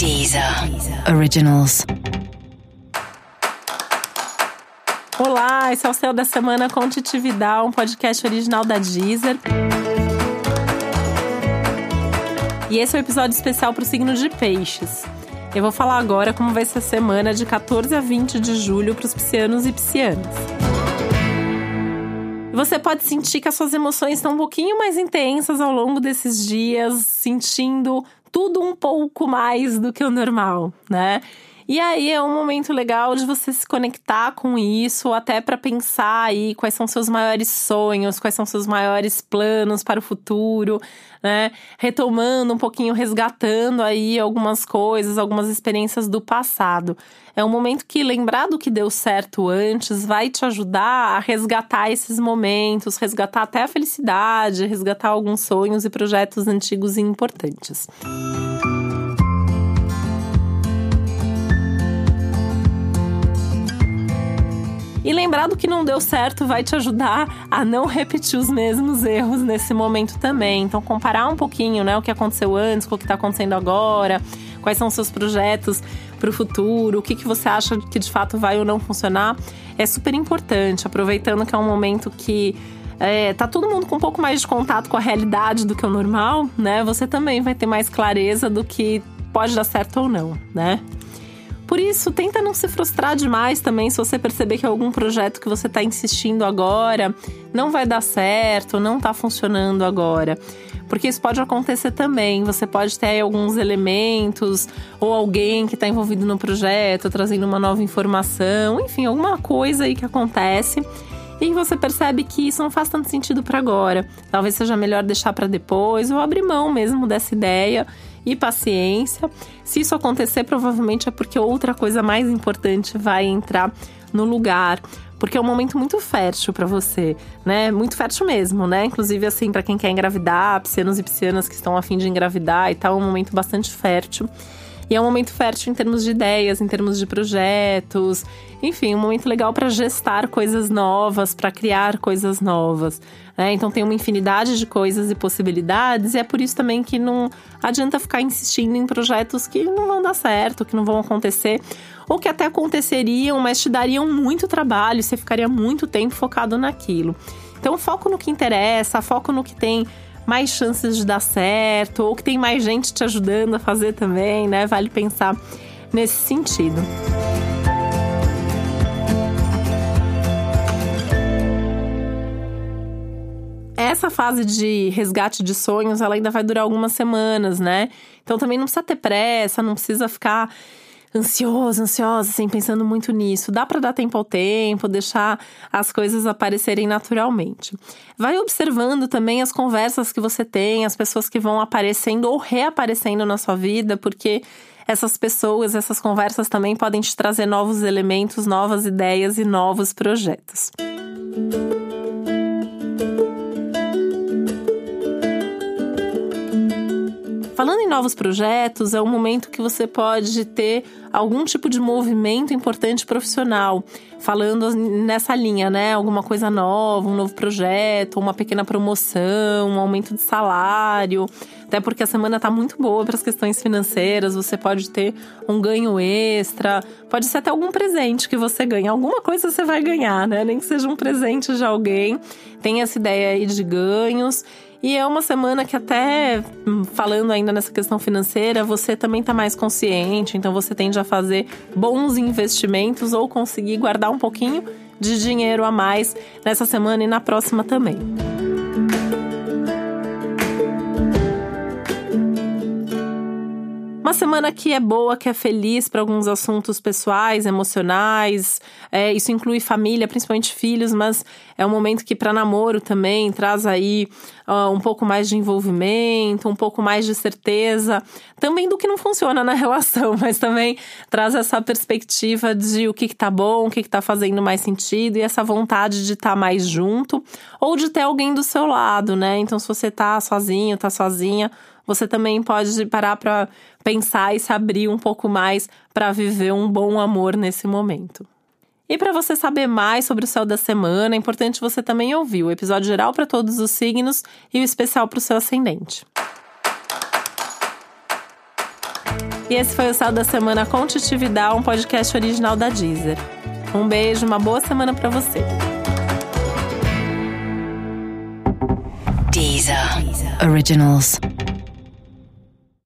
Deezer Originals. Olá, esse é o Céu da Semana com Titividade, um podcast original da Deezer. E esse é o um episódio especial para o signo de Peixes. Eu vou falar agora como vai ser a semana de 14 a 20 de julho para os piscianos e piscianas. Você pode sentir que as suas emoções estão um pouquinho mais intensas ao longo desses dias, sentindo tudo um pouco mais do que o normal, né? E aí é um momento legal de você se conectar com isso, até para pensar aí quais são seus maiores sonhos, quais são seus maiores planos para o futuro, né? Retomando um pouquinho, resgatando aí algumas coisas, algumas experiências do passado. É um momento que lembrar do que deu certo antes vai te ajudar a resgatar esses momentos, resgatar até a felicidade, resgatar alguns sonhos e projetos antigos e importantes. E lembrar do que não deu certo vai te ajudar a não repetir os mesmos erros nesse momento também. Então, comparar um pouquinho né, o que aconteceu antes com o que está acontecendo agora, quais são os seus projetos para o futuro, o que, que você acha que de fato vai ou não funcionar, é super importante. Aproveitando que é um momento que é, tá todo mundo com um pouco mais de contato com a realidade do que o normal, né? Você também vai ter mais clareza do que pode dar certo ou não, né? Por isso, tenta não se frustrar demais também se você perceber que algum projeto que você está insistindo agora não vai dar certo, não está funcionando agora. Porque isso pode acontecer também. Você pode ter alguns elementos ou alguém que está envolvido no projeto, trazendo uma nova informação, enfim, alguma coisa aí que acontece e você percebe que isso não faz tanto sentido para agora. Talvez seja melhor deixar para depois ou abrir mão mesmo dessa ideia e paciência. Se isso acontecer, provavelmente é porque outra coisa mais importante vai entrar no lugar porque é um momento muito fértil para você, né? Muito fértil mesmo, né? Inclusive, assim, para quem quer engravidar, piscianos e piscianas que estão a fim de engravidar e tal, é um momento bastante fértil. E é um momento fértil em termos de ideias, em termos de projetos, enfim, um momento legal para gestar coisas novas, para criar coisas novas. Né? Então tem uma infinidade de coisas e possibilidades, e é por isso também que não adianta ficar insistindo em projetos que não vão dar certo, que não vão acontecer, ou que até aconteceriam, mas te dariam muito trabalho, você ficaria muito tempo focado naquilo. Então, foco no que interessa, foco no que tem mais chances de dar certo, ou que tem mais gente te ajudando a fazer também, né? Vale pensar nesse sentido. Essa fase de resgate de sonhos, ela ainda vai durar algumas semanas, né? Então também não precisa ter pressa, não precisa ficar ansioso, ansiosa, assim, pensando muito nisso. Dá para dar tempo ao tempo, deixar as coisas aparecerem naturalmente. Vai observando também as conversas que você tem, as pessoas que vão aparecendo ou reaparecendo na sua vida, porque essas pessoas, essas conversas também podem te trazer novos elementos, novas ideias e novos projetos. Música Falando em novos projetos, é um momento que você pode ter algum tipo de movimento importante profissional, falando nessa linha, né? Alguma coisa nova, um novo projeto, uma pequena promoção, um aumento de salário. Até porque a semana está muito boa para as questões financeiras, você pode ter um ganho extra, pode ser até algum presente que você ganha. Alguma coisa você vai ganhar, né? Nem que seja um presente de alguém. Tem essa ideia aí de ganhos. E é uma semana que até hum, falando ainda nessa questão financeira, você também está mais consciente, então você tende a fazer bons investimentos ou conseguir guardar um pouquinho de dinheiro a mais nessa semana e na próxima também. Semana que é boa, que é feliz para alguns assuntos pessoais, emocionais. É, isso inclui família, principalmente filhos, mas é um momento que para namoro também traz aí uh, um pouco mais de envolvimento, um pouco mais de certeza, também do que não funciona na relação, mas também traz essa perspectiva de o que, que tá bom, o que, que tá fazendo mais sentido e essa vontade de estar tá mais junto ou de ter alguém do seu lado, né? Então, se você tá sozinho, tá sozinha você também pode parar para pensar e se abrir um pouco mais para viver um bom amor nesse momento. E para você saber mais sobre o céu da semana, é importante você também ouvir o episódio geral para todos os signos e o especial para o seu ascendente. E esse foi o Sal da Semana com Titividade, um podcast original da Deezer. Um beijo, uma boa semana para você. Deezer. Originals.